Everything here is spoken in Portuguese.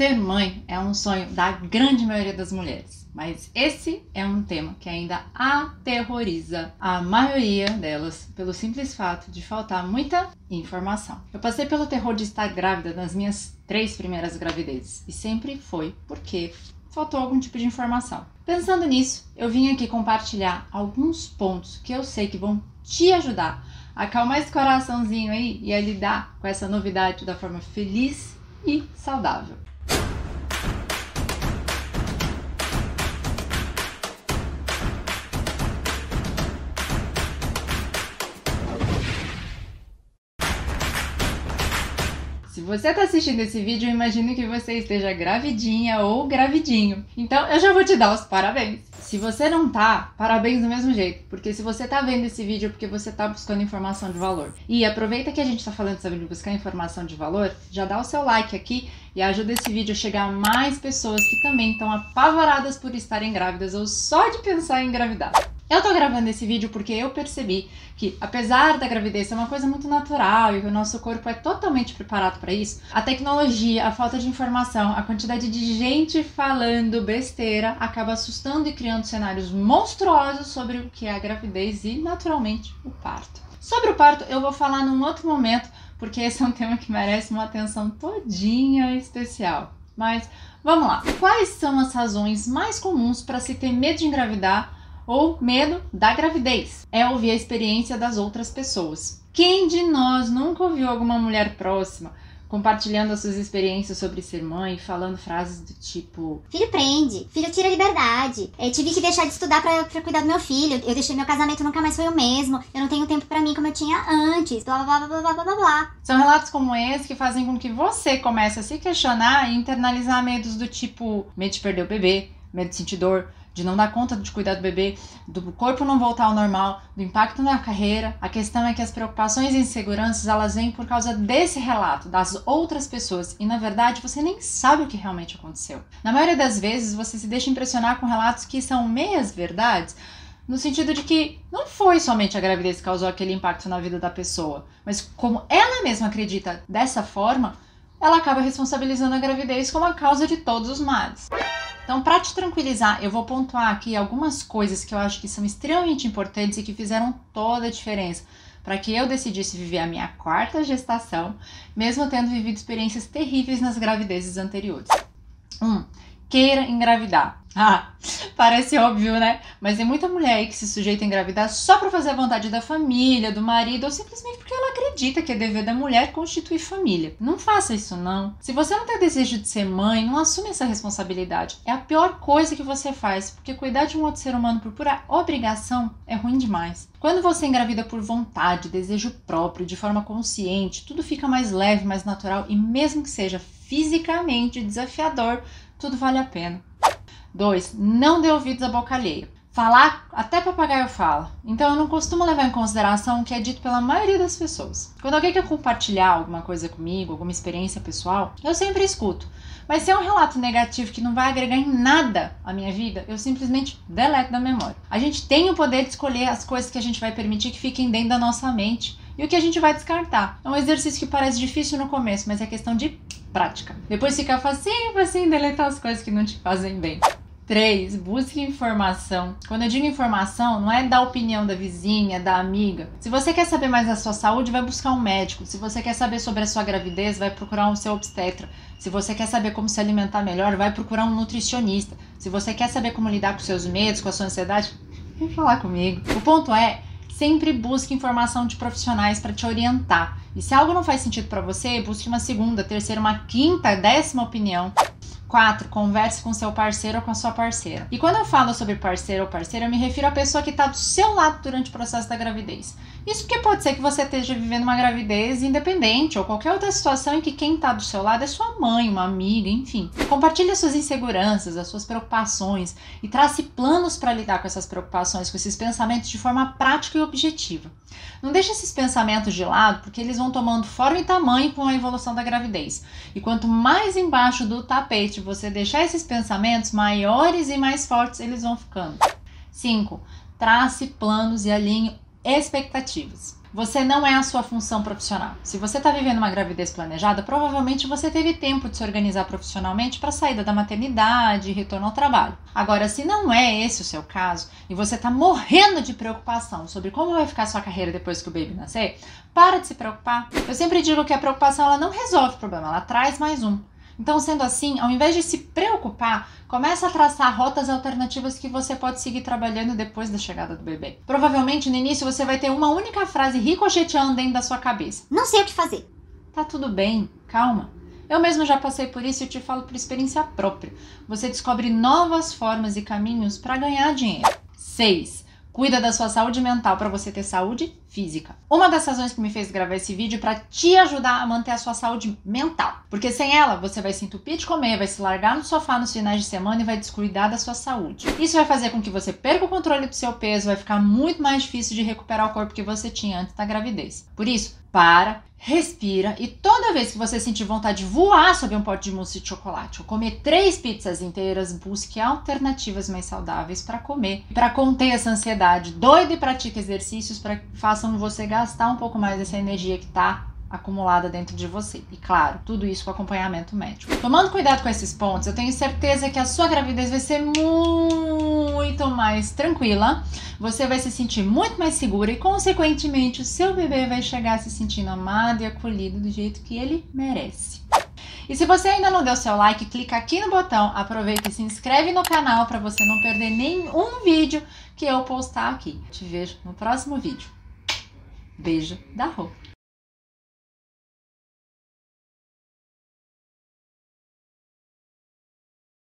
Ser mãe é um sonho da grande maioria das mulheres, mas esse é um tema que ainda aterroriza a maioria delas pelo simples fato de faltar muita informação. Eu passei pelo terror de estar grávida nas minhas três primeiras gravidezes e sempre foi porque faltou algum tipo de informação. Pensando nisso, eu vim aqui compartilhar alguns pontos que eu sei que vão te ajudar a acalmar esse coraçãozinho aí e a lidar com essa novidade da forma feliz e saudável. Se você está assistindo esse vídeo, eu imagino que você esteja gravidinha ou gravidinho. Então eu já vou te dar os parabéns. Se você não tá, parabéns do mesmo jeito, porque se você tá vendo esse vídeo é porque você tá buscando informação de valor. E aproveita que a gente tá falando sobre buscar informação de valor, já dá o seu like aqui e ajuda esse vídeo a chegar a mais pessoas que também estão apavoradas por estarem grávidas ou só de pensar em engravidar. Eu tô gravando esse vídeo porque eu percebi que, apesar da gravidez ser uma coisa muito natural e que o nosso corpo é totalmente preparado para isso, a tecnologia, a falta de informação, a quantidade de gente falando besteira acaba assustando e criando cenários monstruosos sobre o que é a gravidez e, naturalmente, o parto. Sobre o parto, eu vou falar num outro momento, porque esse é um tema que merece uma atenção todinha especial. Mas vamos lá. Quais são as razões mais comuns para se ter medo de engravidar? Ou medo da gravidez. É ouvir a experiência das outras pessoas. Quem de nós nunca ouviu alguma mulher próxima compartilhando as suas experiências sobre ser mãe, falando frases do tipo: Filho prende, filho tira liberdade, eu tive que deixar de estudar pra, pra cuidar do meu filho, eu deixei meu casamento nunca mais foi o mesmo, eu não tenho tempo para mim como eu tinha antes, blá blá blá blá blá blá blá. São relatos como esse que fazem com que você comece a se questionar e internalizar medos do tipo: medo de perder o bebê, medo de sentir dor, de não dar conta de cuidar do bebê, do corpo não voltar ao normal, do impacto na carreira. A questão é que as preocupações e inseguranças elas vêm por causa desse relato das outras pessoas e na verdade você nem sabe o que realmente aconteceu. Na maioria das vezes você se deixa impressionar com relatos que são meias verdades, no sentido de que não foi somente a gravidez que causou aquele impacto na vida da pessoa, mas como ela mesma acredita dessa forma, ela acaba responsabilizando a gravidez como a causa de todos os males. Então, para te tranquilizar, eu vou pontuar aqui algumas coisas que eu acho que são extremamente importantes e que fizeram toda a diferença para que eu decidisse viver a minha quarta gestação, mesmo tendo vivido experiências terríveis nas gravidezes anteriores. 1. Um, queira engravidar. Ah, parece óbvio, né? Mas tem muita mulher aí que se sujeita a engravidar só para fazer a vontade da família, do marido, ou simplesmente porque ela acredita que é dever da mulher constituir família. Não faça isso, não. Se você não tem desejo de ser mãe, não assume essa responsabilidade. É a pior coisa que você faz, porque cuidar de um outro ser humano por pura obrigação é ruim demais. Quando você engravida por vontade, desejo próprio, de forma consciente, tudo fica mais leve, mais natural e mesmo que seja fisicamente desafiador, tudo vale a pena. 2. Não dê ouvidos à boca alheia. Falar, até papagaio fala. Então eu não costumo levar em consideração o que é dito pela maioria das pessoas. Quando alguém quer compartilhar alguma coisa comigo, alguma experiência pessoal, eu sempre escuto. Mas se é um relato negativo que não vai agregar em nada à minha vida, eu simplesmente deleto da memória. A gente tem o poder de escolher as coisas que a gente vai permitir que fiquem dentro da nossa mente e o que a gente vai descartar. É um exercício que parece difícil no começo, mas é questão de prática. Depois fica facinho, facinho deletar as coisas que não te fazem bem. 3. Busque informação. Quando eu digo informação, não é da opinião da vizinha, da amiga. Se você quer saber mais da sua saúde, vai buscar um médico. Se você quer saber sobre a sua gravidez, vai procurar um seu obstetra. Se você quer saber como se alimentar melhor, vai procurar um nutricionista. Se você quer saber como lidar com seus medos, com a sua ansiedade, vem falar comigo. O ponto é sempre busque informação de profissionais para te orientar. E se algo não faz sentido para você, busque uma segunda, terceira, uma quinta, décima opinião. 4. Converse com seu parceiro ou com a sua parceira. E quando eu falo sobre parceiro ou parceira, eu me refiro à pessoa que está do seu lado durante o processo da gravidez. Isso porque pode ser que você esteja vivendo uma gravidez independente ou qualquer outra situação em que quem está do seu lado é sua mãe, uma amiga, enfim. Compartilhe as suas inseguranças, as suas preocupações e trace planos para lidar com essas preocupações, com esses pensamentos de forma prática e objetiva. Não deixe esses pensamentos de lado, porque eles vão tomando forma e tamanho com a evolução da gravidez. E quanto mais embaixo do tapete você deixar esses pensamentos, maiores e mais fortes eles vão ficando. 5. Trace planos e alinhe expectativas. você não é a sua função profissional. Se você está vivendo uma gravidez planejada, provavelmente você teve tempo de se organizar profissionalmente para a saída da maternidade e retorno ao trabalho. Agora, se não é esse o seu caso e você está morrendo de preocupação sobre como vai ficar sua carreira depois que o baby nascer, para de se preocupar. Eu sempre digo que a preocupação ela não resolve o problema, ela traz mais um. Então, sendo assim, ao invés de se preocupar, começa a traçar rotas alternativas que você pode seguir trabalhando depois da chegada do bebê. Provavelmente no início você vai ter uma única frase ricocheteando dentro da sua cabeça. Não sei o que fazer. Tá tudo bem, calma. Eu mesmo já passei por isso e te falo por experiência própria. Você descobre novas formas e caminhos para ganhar dinheiro. 6. Cuida da sua saúde mental para você ter saúde física. Uma das razões que me fez gravar esse vídeo é para te ajudar a manter a sua saúde mental. Porque sem ela, você vai se entupir de comer, vai se largar no sofá nos finais de semana e vai descuidar da sua saúde. Isso vai fazer com que você perca o controle do seu peso, vai ficar muito mais difícil de recuperar o corpo que você tinha antes da gravidez. Por isso, para, respira e toda vez que você sentir vontade de voar sobre um pote de mousse de chocolate ou comer três pizzas inteiras, busque alternativas mais saudáveis para comer, para conter essa ansiedade. Doido e pratique exercícios para que façam você gastar um pouco mais dessa energia que está acumulada dentro de você. E claro, tudo isso com acompanhamento médico. Tomando cuidado com esses pontos, eu tenho certeza que a sua gravidez vai ser muito mais tranquila, você vai se sentir muito mais segura e, consequentemente, o seu bebê vai chegar se sentindo amado e acolhido do jeito que ele merece. E se você ainda não deu seu like, clica aqui no botão, aproveita e se inscreve no canal para você não perder nenhum vídeo que eu postar aqui. Te vejo no próximo vídeo. Beijo da Rô.